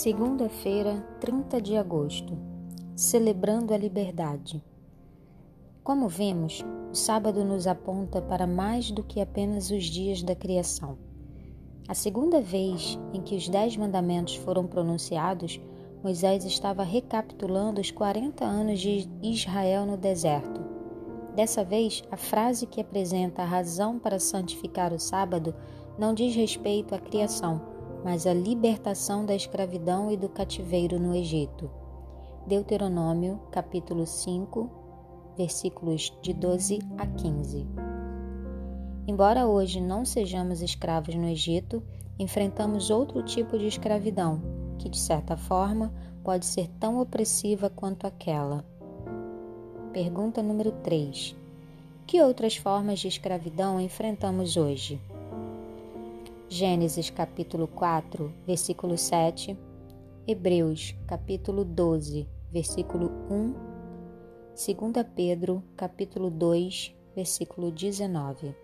Segunda-feira, 30 de agosto. Celebrando a liberdade. Como vemos, o sábado nos aponta para mais do que apenas os dias da criação. A segunda vez em que os Dez Mandamentos foram pronunciados, Moisés estava recapitulando os 40 anos de Israel no deserto. Dessa vez, a frase que apresenta a razão para santificar o sábado não diz respeito à criação mas a libertação da escravidão e do cativeiro no Egito. Deuteronômio, capítulo 5, versículos de 12 a 15. Embora hoje não sejamos escravos no Egito, enfrentamos outro tipo de escravidão, que de certa forma pode ser tão opressiva quanto aquela. Pergunta número 3. Que outras formas de escravidão enfrentamos hoje? Gênesis capítulo 4, versículo 7, Hebreus capítulo 12, versículo 1, 2 Pedro capítulo 2, versículo 19.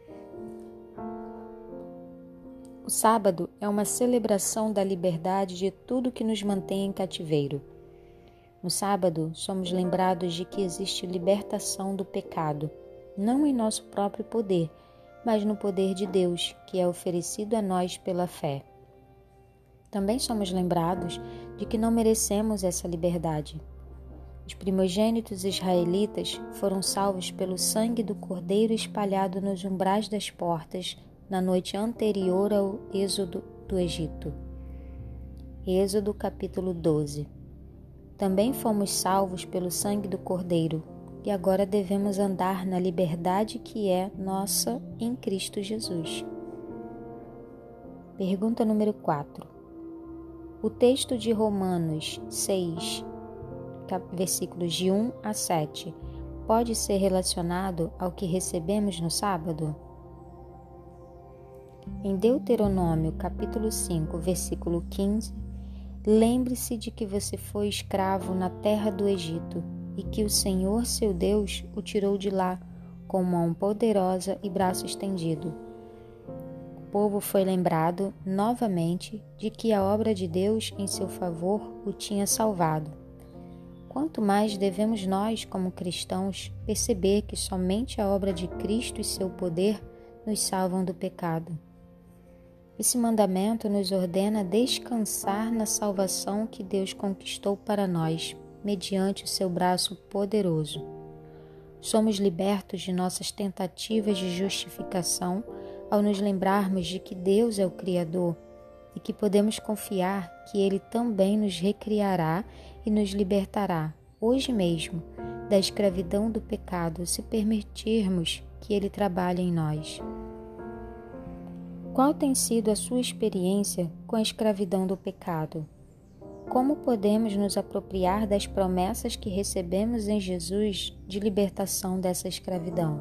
O sábado é uma celebração da liberdade de tudo que nos mantém em cativeiro. No sábado, somos lembrados de que existe libertação do pecado, não em nosso próprio poder, mas no poder de Deus, que é oferecido a nós pela fé. Também somos lembrados de que não merecemos essa liberdade. Os primogênitos israelitas foram salvos pelo sangue do cordeiro espalhado nos umbrais das portas na noite anterior ao êxodo do Egito. Êxodo capítulo 12. Também fomos salvos pelo sangue do cordeiro, e agora devemos andar na liberdade que é nossa em Cristo Jesus. Pergunta número 4. O texto de Romanos 6, versículos de 1 a 7, pode ser relacionado ao que recebemos no sábado? Em Deuteronômio capítulo 5, versículo 15, lembre-se de que você foi escravo na terra do Egito e que o Senhor seu Deus o tirou de lá com mão poderosa e braço estendido. O povo foi lembrado novamente de que a obra de Deus em seu favor o tinha salvado. Quanto mais devemos nós, como cristãos, perceber que somente a obra de Cristo e seu poder nos salvam do pecado. Esse mandamento nos ordena descansar na salvação que Deus conquistou para nós mediante o seu braço poderoso. Somos libertos de nossas tentativas de justificação ao nos lembrarmos de que Deus é o Criador e que podemos confiar que Ele também nos recriará e nos libertará, hoje mesmo, da escravidão do pecado, se permitirmos que Ele trabalhe em nós. Qual tem sido a sua experiência com a escravidão do pecado? Como podemos nos apropriar das promessas que recebemos em Jesus de libertação dessa escravidão?